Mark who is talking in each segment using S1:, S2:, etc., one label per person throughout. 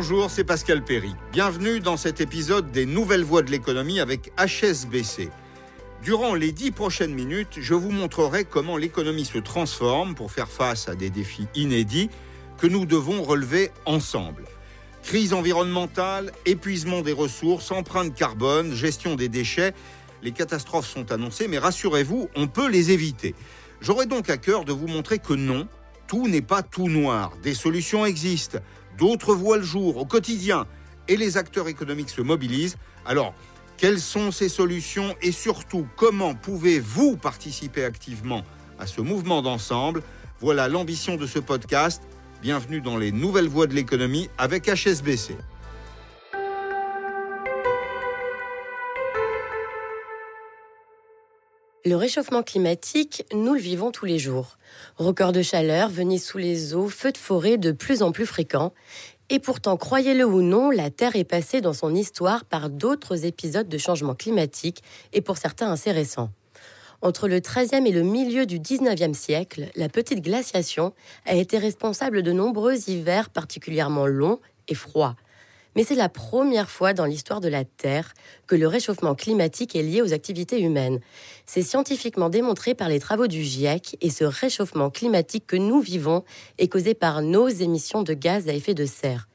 S1: Bonjour, c'est Pascal Perry. Bienvenue dans cet épisode des Nouvelles Voies de l'économie avec HSBC. Durant les dix prochaines minutes, je vous montrerai comment l'économie se transforme pour faire face à des défis inédits que nous devons relever ensemble. Crise environnementale, épuisement des ressources, empreinte carbone, gestion des déchets, les catastrophes sont annoncées, mais rassurez-vous, on peut les éviter. J'aurai donc à cœur de vous montrer que non, tout n'est pas tout noir. Des solutions existent, d'autres voient le jour au quotidien, et les acteurs économiques se mobilisent. Alors, quelles sont ces solutions et surtout comment pouvez-vous participer activement à ce mouvement d'ensemble? Voilà l'ambition de ce podcast. Bienvenue dans les nouvelles voies de l'économie avec HSBC.
S2: Le réchauffement climatique, nous le vivons tous les jours. Records de chaleur, venez sous les eaux, feux de forêt de plus en plus fréquents. Et pourtant, croyez-le ou non, la Terre est passée dans son histoire par d'autres épisodes de changement climatique, et pour certains assez récents. Entre le XIIIe et le milieu du XIXe siècle, la petite glaciation a été responsable de nombreux hivers particulièrement longs et froids mais c'est la première fois dans l'histoire de la Terre que le réchauffement climatique est lié aux activités humaines. C'est scientifiquement démontré par les travaux du GIEC et ce réchauffement climatique que nous vivons est causé par nos émissions de gaz à effet de serre.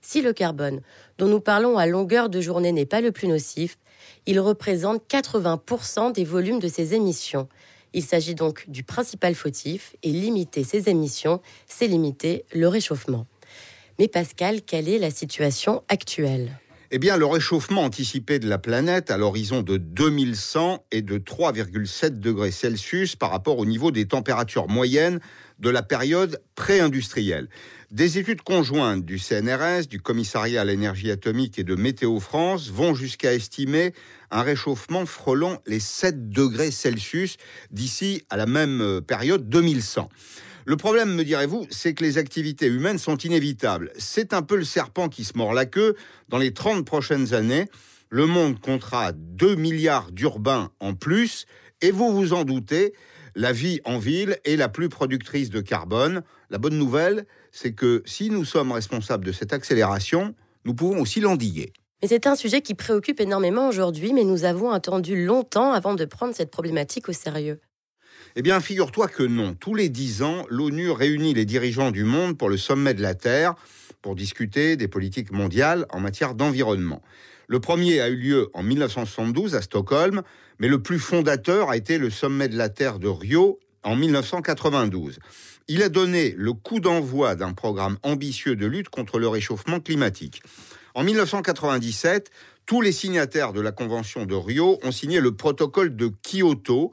S2: Si le carbone, dont nous parlons à longueur de journée, n'est pas le plus nocif, il représente 80% des volumes de ces émissions. Il s'agit donc du principal fautif et limiter ces émissions, c'est limiter le réchauffement. Mais Pascal, quelle est la situation actuelle?
S1: Eh bien, le réchauffement anticipé de la planète à l'horizon de 2100 est de 3,7 degrés Celsius par rapport au niveau des températures moyennes de la période pré-industrielle. Des études conjointes du CNRS, du Commissariat à l'énergie atomique et de Météo France vont jusqu'à estimer un réchauffement frôlant les 7 degrés Celsius d'ici à la même période 2100. Le problème, me direz-vous, c'est que les activités humaines sont inévitables. C'est un peu le serpent qui se mord la queue. Dans les 30 prochaines années, le monde comptera 2 milliards d'urbains en plus, et vous vous en doutez, la vie en ville est la plus productrice de carbone. La bonne nouvelle, c'est que si nous sommes responsables de cette accélération, nous pouvons aussi l'endiguer.
S2: Mais c'est un sujet qui préoccupe énormément aujourd'hui, mais nous avons attendu longtemps avant de prendre cette problématique au sérieux.
S1: Eh bien, figure-toi que non. Tous les dix ans, l'ONU réunit les dirigeants du monde pour le sommet de la Terre pour discuter des politiques mondiales en matière d'environnement. Le premier a eu lieu en 1972 à Stockholm, mais le plus fondateur a été le sommet de la Terre de Rio en 1992. Il a donné le coup d'envoi d'un programme ambitieux de lutte contre le réchauffement climatique. En 1997, tous les signataires de la Convention de Rio ont signé le protocole de Kyoto,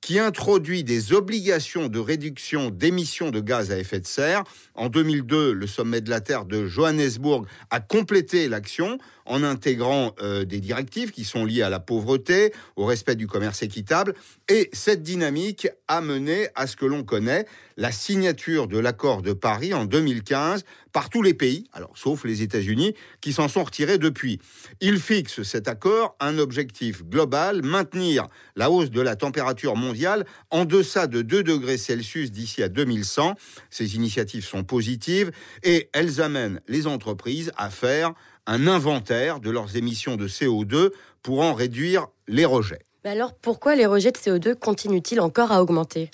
S1: qui introduit des obligations de réduction d'émissions de gaz à effet de serre. En 2002, le sommet de la Terre de Johannesburg a complété l'action en intégrant euh, des directives qui sont liées à la pauvreté, au respect du commerce équitable. Et cette dynamique a mené à ce que l'on connaît, la signature de l'accord de Paris en 2015 par tous les pays, alors sauf les États-Unis, qui s'en sont retirés depuis. Il fixe cet accord un objectif global, maintenir la hausse de la température mondiale en deçà de 2 degrés Celsius d'ici à 2100. Ces initiatives sont positives et elles amènent les entreprises à faire un inventaire de leurs émissions de CO2 pour en réduire les rejets.
S2: Mais alors pourquoi les rejets de CO2 continuent-ils encore à augmenter?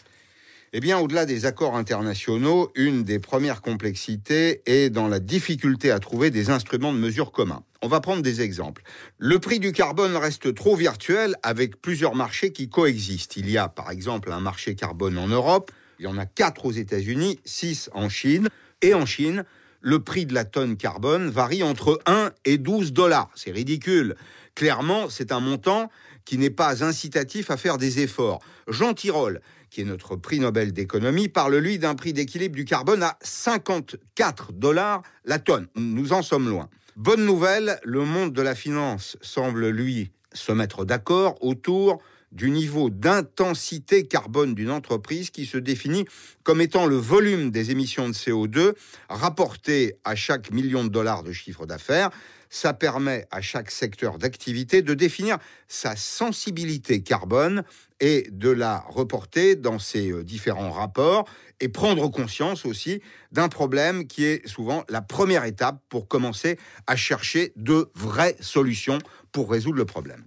S1: Eh bien, au-delà des accords internationaux, une des premières complexités est dans la difficulté à trouver des instruments de mesure communs. On va prendre des exemples. Le prix du carbone reste trop virtuel avec plusieurs marchés qui coexistent. Il y a par exemple un marché carbone en Europe, il y en a quatre aux États-Unis, six en Chine. Et en Chine, le prix de la tonne carbone varie entre 1 et 12 dollars. C'est ridicule. Clairement, c'est un montant qui n'est pas incitatif à faire des efforts. Jean Tirole, qui est notre prix Nobel d'économie, parle lui d'un prix d'équilibre du carbone à 54 dollars la tonne. Nous en sommes loin. Bonne nouvelle, le monde de la finance semble lui se mettre d'accord autour du niveau d'intensité carbone d'une entreprise qui se définit comme étant le volume des émissions de CO2 rapporté à chaque million de dollars de chiffre d'affaires. Ça permet à chaque secteur d'activité de définir sa sensibilité carbone et de la reporter dans ses euh, différents rapports et prendre conscience aussi d'un problème qui est souvent la première étape pour commencer à chercher de vraies solutions pour résoudre le problème.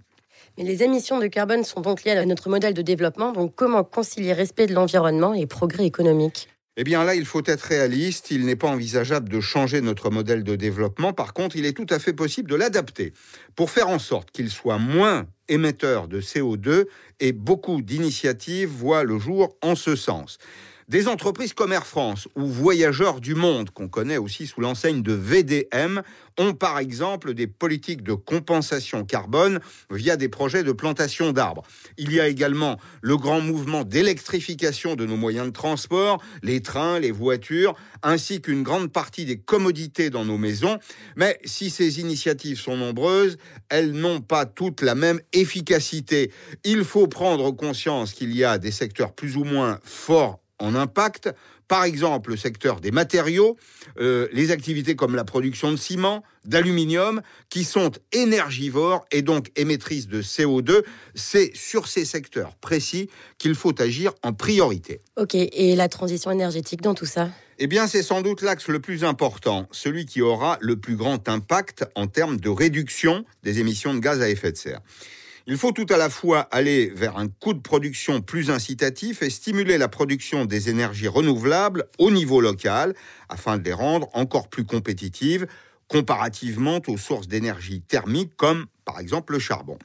S2: Mais les émissions de carbone sont donc liées à notre modèle de développement, donc comment concilier respect de l'environnement et progrès économique?
S1: Eh bien là, il faut être réaliste. Il n'est pas envisageable de changer notre modèle de développement. Par contre, il est tout à fait possible de l'adapter pour faire en sorte qu'il soit moins émetteur de CO2 et beaucoup d'initiatives voient le jour en ce sens. Des entreprises comme Air France ou Voyageurs du Monde, qu'on connaît aussi sous l'enseigne de VDM, ont par exemple des politiques de compensation carbone via des projets de plantation d'arbres. Il y a également le grand mouvement d'électrification de nos moyens de transport, les trains, les voitures, ainsi qu'une grande partie des commodités dans nos maisons. Mais si ces initiatives sont nombreuses, elles n'ont pas toutes la même efficacité. Il faut prendre conscience qu'il y a des secteurs plus ou moins forts en impact, par exemple le secteur des matériaux, euh, les activités comme la production de ciment, d'aluminium, qui sont énergivores et donc émettrices de CO2. C'est sur ces secteurs précis qu'il faut agir en priorité.
S2: Ok, et la transition énergétique dans tout ça?
S1: Eh bien, c'est sans doute l'axe le plus important, celui qui aura le plus grand impact en termes de réduction des émissions de gaz à effet de serre. Il faut tout à la fois aller vers un coût de production plus incitatif et stimuler la production des énergies renouvelables au niveau local afin de les rendre encore plus compétitives comparativement aux sources d'énergie thermique comme par exemple le charbon.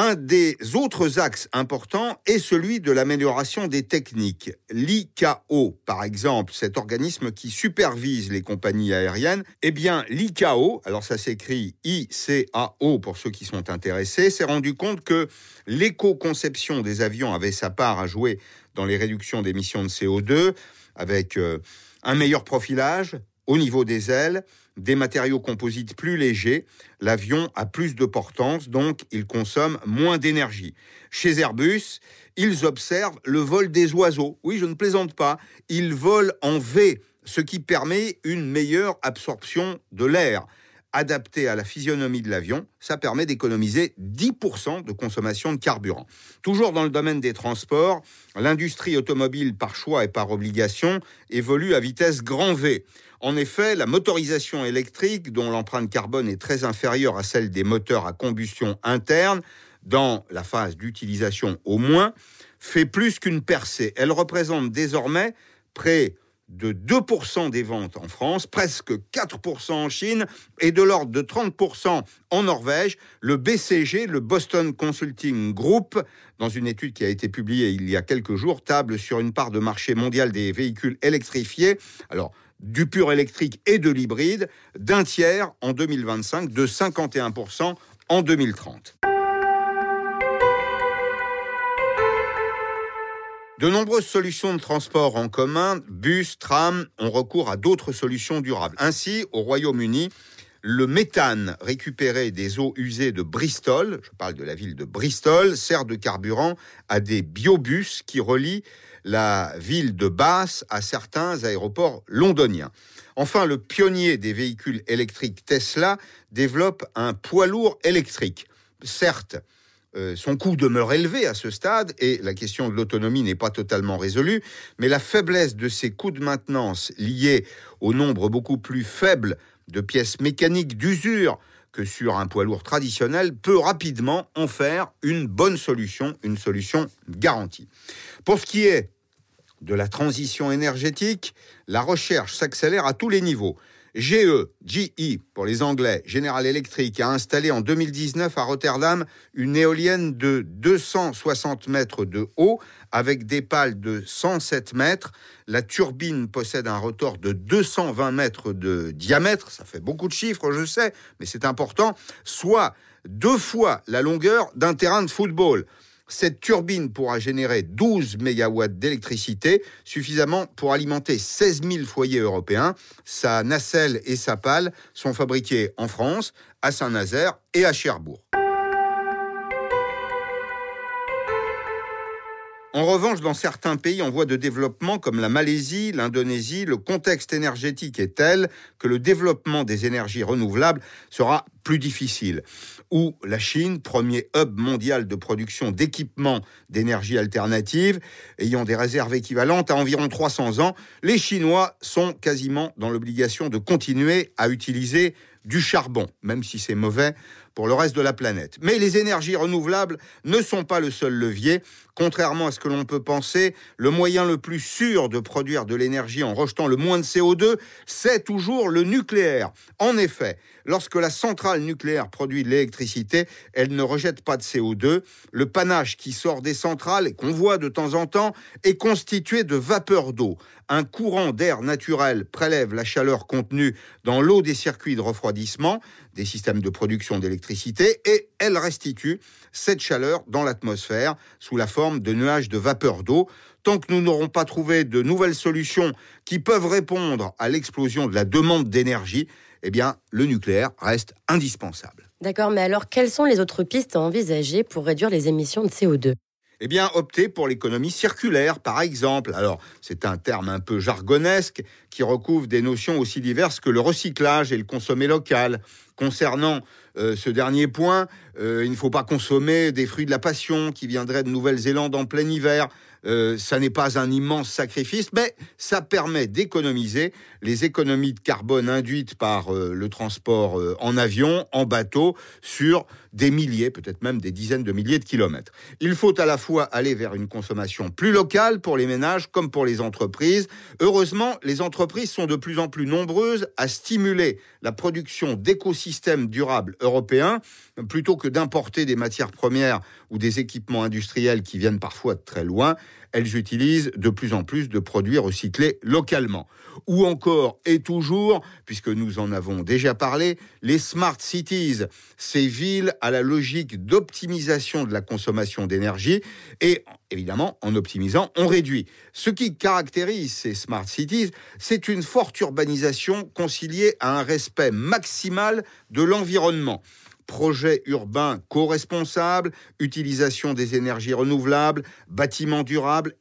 S1: Un des autres axes importants est celui de l'amélioration des techniques. L'ICAO, par exemple, cet organisme qui supervise les compagnies aériennes, eh bien, l'ICAO, alors ça s'écrit ICAO pour ceux qui sont intéressés, s'est rendu compte que l'éco-conception des avions avait sa part à jouer dans les réductions d'émissions de CO2 avec euh, un meilleur profilage au niveau des ailes, des matériaux composites plus légers, l'avion a plus de portance, donc il consomme moins d'énergie. Chez Airbus, ils observent le vol des oiseaux. Oui, je ne plaisante pas. Ils volent en V, ce qui permet une meilleure absorption de l'air. Adapté à la physionomie de l'avion, ça permet d'économiser 10% de consommation de carburant. Toujours dans le domaine des transports, l'industrie automobile par choix et par obligation évolue à vitesse grand V. En effet, la motorisation électrique, dont l'empreinte carbone est très inférieure à celle des moteurs à combustion interne, dans la phase d'utilisation au moins, fait plus qu'une percée. Elle représente désormais près de 2% des ventes en France, presque 4% en Chine et de l'ordre de 30% en Norvège. Le BCG, le Boston Consulting Group, dans une étude qui a été publiée il y a quelques jours, table sur une part de marché mondial des véhicules électrifiés. Alors, du pur électrique et de l'hybride, d'un tiers en 2025, de 51% en 2030. De nombreuses solutions de transport en commun, bus, tram, ont recours à d'autres solutions durables. Ainsi, au Royaume-Uni, le méthane récupéré des eaux usées de Bristol, je parle de la ville de Bristol, sert de carburant à des biobus qui relient la ville de Bath à certains aéroports londoniens. Enfin, le pionnier des véhicules électriques Tesla développe un poids lourd électrique. Certes, euh, son coût demeure élevé à ce stade et la question de l'autonomie n'est pas totalement résolue, mais la faiblesse de ses coûts de maintenance liés au nombre beaucoup plus faible de pièces mécaniques d'usure sur un poids lourd traditionnel peut rapidement en faire une bonne solution, une solution garantie. Pour ce qui est de la transition énergétique, la recherche s'accélère à tous les niveaux. GE, GE pour les Anglais, General Electric, a installé en 2019 à Rotterdam une éolienne de 260 mètres de haut avec des pales de 107 mètres. La turbine possède un rotor de 220 mètres de diamètre, ça fait beaucoup de chiffres, je sais, mais c'est important, soit deux fois la longueur d'un terrain de football. Cette turbine pourra générer 12 MW d'électricité, suffisamment pour alimenter 16 000 foyers européens. Sa nacelle et sa pale sont fabriquées en France, à Saint-Nazaire et à Cherbourg. En revanche, dans certains pays en voie de développement comme la Malaisie, l'Indonésie, le contexte énergétique est tel que le développement des énergies renouvelables sera plus difficile. Ou la Chine, premier hub mondial de production d'équipements d'énergie alternative, ayant des réserves équivalentes à environ 300 ans, les Chinois sont quasiment dans l'obligation de continuer à utiliser du charbon, même si c'est mauvais pour le reste de la planète. Mais les énergies renouvelables ne sont pas le seul levier. Contrairement à ce que l'on peut penser, le moyen le plus sûr de produire de l'énergie en rejetant le moins de CO2, c'est toujours le nucléaire. En effet, lorsque la centrale nucléaire produit de l'électricité, elle ne rejette pas de CO2. Le panache qui sort des centrales et qu'on voit de temps en temps est constitué de vapeur d'eau. Un courant d'air naturel prélève la chaleur contenue dans l'eau des circuits de refroidissement des systèmes de production d'électricité et elle restitue cette chaleur dans l'atmosphère sous la forme de nuages de vapeur d'eau. Tant que nous n'aurons pas trouvé de nouvelles solutions qui peuvent répondre à l'explosion de la demande d'énergie, eh bien, le nucléaire reste indispensable.
S2: D'accord, mais alors quelles sont les autres pistes à envisager pour réduire les émissions de CO2
S1: eh bien, opter pour l'économie circulaire, par exemple. Alors, c'est un terme un peu jargonesque qui recouvre des notions aussi diverses que le recyclage et le consommé local. Concernant euh, ce dernier point, euh, il ne faut pas consommer des fruits de la passion qui viendraient de Nouvelle-Zélande en plein hiver. Euh, ça n'est pas un immense sacrifice, mais ça permet d'économiser les économies de carbone induites par euh, le transport euh, en avion, en bateau, sur des milliers, peut-être même des dizaines de milliers de kilomètres. Il faut à la fois aller vers une consommation plus locale pour les ménages comme pour les entreprises. Heureusement, les entreprises sont de plus en plus nombreuses à stimuler la production d'écosystèmes durables européens plutôt que d'importer des matières premières ou des équipements industriels qui viennent parfois de très loin elles utilisent de plus en plus de produits recyclés localement. Ou encore et toujours, puisque nous en avons déjà parlé, les smart cities, ces villes à la logique d'optimisation de la consommation d'énergie et évidemment en optimisant, on réduit. Ce qui caractérise ces smart cities, c'est une forte urbanisation conciliée à un respect maximal de l'environnement projets urbains co-responsables, utilisation des énergies renouvelables, bâtiments durables,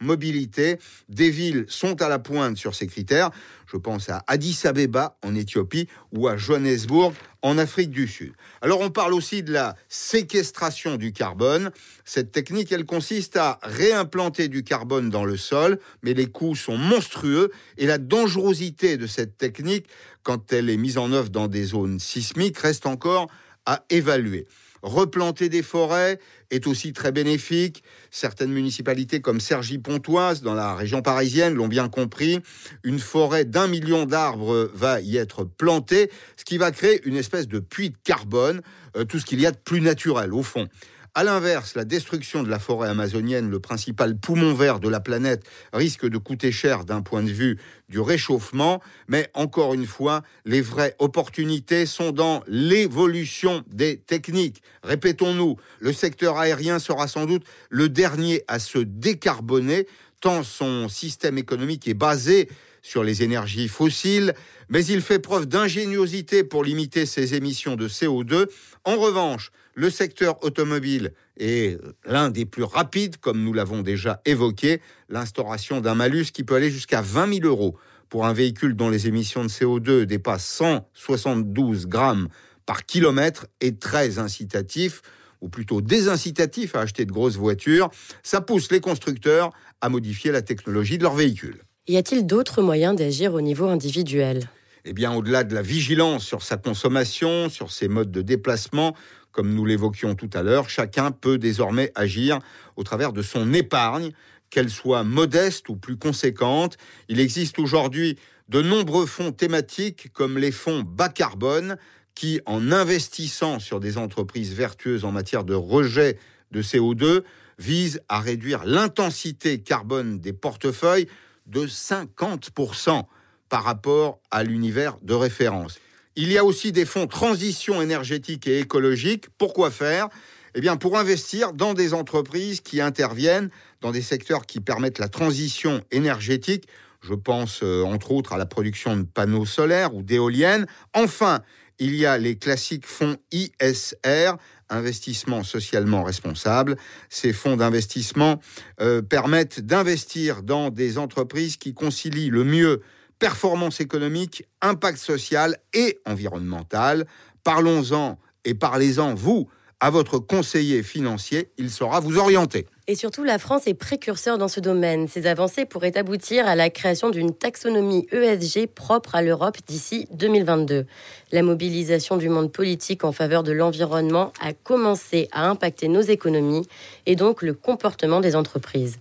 S1: éco-mobilité. Des villes sont à la pointe sur ces critères. Je pense à Addis Abeba en Éthiopie ou à Johannesburg en Afrique du Sud. Alors on parle aussi de la séquestration du carbone. Cette technique, elle consiste à réimplanter du carbone dans le sol, mais les coûts sont monstrueux et la dangerosité de cette technique, quand elle est mise en œuvre dans des zones sismiques, reste encore à évaluer. Replanter des forêts est aussi très bénéfique. Certaines municipalités comme Cergy-Pontoise, dans la région parisienne, l'ont bien compris. Une forêt d'un million d'arbres va y être plantée, ce qui va créer une espèce de puits de carbone, euh, tout ce qu'il y a de plus naturel au fond. À l'inverse, la destruction de la forêt amazonienne, le principal poumon vert de la planète, risque de coûter cher d'un point de vue du réchauffement. Mais encore une fois, les vraies opportunités sont dans l'évolution des techniques. Répétons-nous, le secteur aérien sera sans doute le dernier à se décarboner, tant son système économique est basé sur les énergies fossiles, mais il fait preuve d'ingéniosité pour limiter ses émissions de CO2. En revanche, le secteur automobile est l'un des plus rapides, comme nous l'avons déjà évoqué, l'instauration d'un malus qui peut aller jusqu'à 20 000 euros pour un véhicule dont les émissions de CO2 dépassent 172 grammes par kilomètre est très incitatif, ou plutôt désincitatif à acheter de grosses voitures. Ça pousse les constructeurs à modifier la technologie de leurs véhicules.
S2: Y a-t-il d'autres moyens d'agir au niveau individuel?
S1: Eh bien, au-delà de la vigilance sur sa consommation, sur ses modes de déplacement, comme nous l'évoquions tout à l'heure, chacun peut désormais agir au travers de son épargne, qu'elle soit modeste ou plus conséquente. Il existe aujourd'hui de nombreux fonds thématiques comme les fonds bas carbone qui, en investissant sur des entreprises vertueuses en matière de rejet de CO2, visent à réduire l'intensité carbone des portefeuilles de 50% par rapport à l'univers de référence. Il y a aussi des fonds transition énergétique et écologique. Pourquoi faire? Eh bien, pour investir dans des entreprises qui interviennent dans des secteurs qui permettent la transition énergétique. Je pense euh, entre autres à la production de panneaux solaires ou d'éoliennes. Enfin, il y a les classiques fonds ISR, investissement socialement responsable. Ces fonds d'investissement euh, permettent d'investir dans des entreprises qui concilient le mieux performance économique, impact social et environnemental. Parlons-en et parlez-en, vous, à votre conseiller financier, il saura vous orienter.
S2: Et surtout, la France est précurseur dans ce domaine. Ces avancées pourraient aboutir à la création d'une taxonomie ESG propre à l'Europe d'ici 2022. La mobilisation du monde politique en faveur de l'environnement a commencé à impacter nos économies et donc le comportement des entreprises.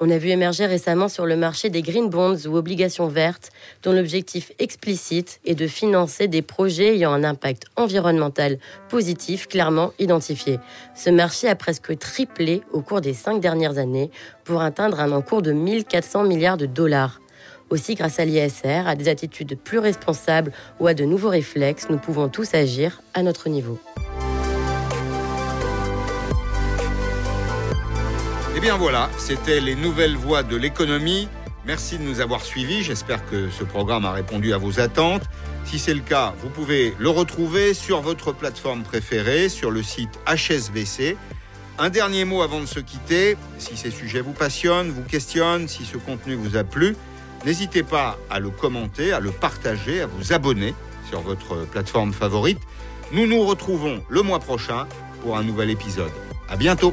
S2: On a vu émerger récemment sur le marché des green bonds ou obligations vertes, dont l'objectif explicite est de financer des projets ayant un impact environnemental positif clairement identifié. Ce marché a presque triplé au cours des cinq dernières années pour atteindre un encours de 1400 milliards de dollars. Aussi, grâce à l'ISR, à des attitudes plus responsables ou à de nouveaux réflexes, nous pouvons tous agir à notre niveau.
S1: Eh bien voilà, c'était les nouvelles voies de l'économie. Merci de nous avoir suivis. J'espère que ce programme a répondu à vos attentes. Si c'est le cas, vous pouvez le retrouver sur votre plateforme préférée, sur le site HSBC. Un dernier mot avant de se quitter. Si ces sujets vous passionnent, vous questionnent, si ce contenu vous a plu, n'hésitez pas à le commenter, à le partager, à vous abonner sur votre plateforme favorite. Nous nous retrouvons le mois prochain pour un nouvel épisode. À bientôt!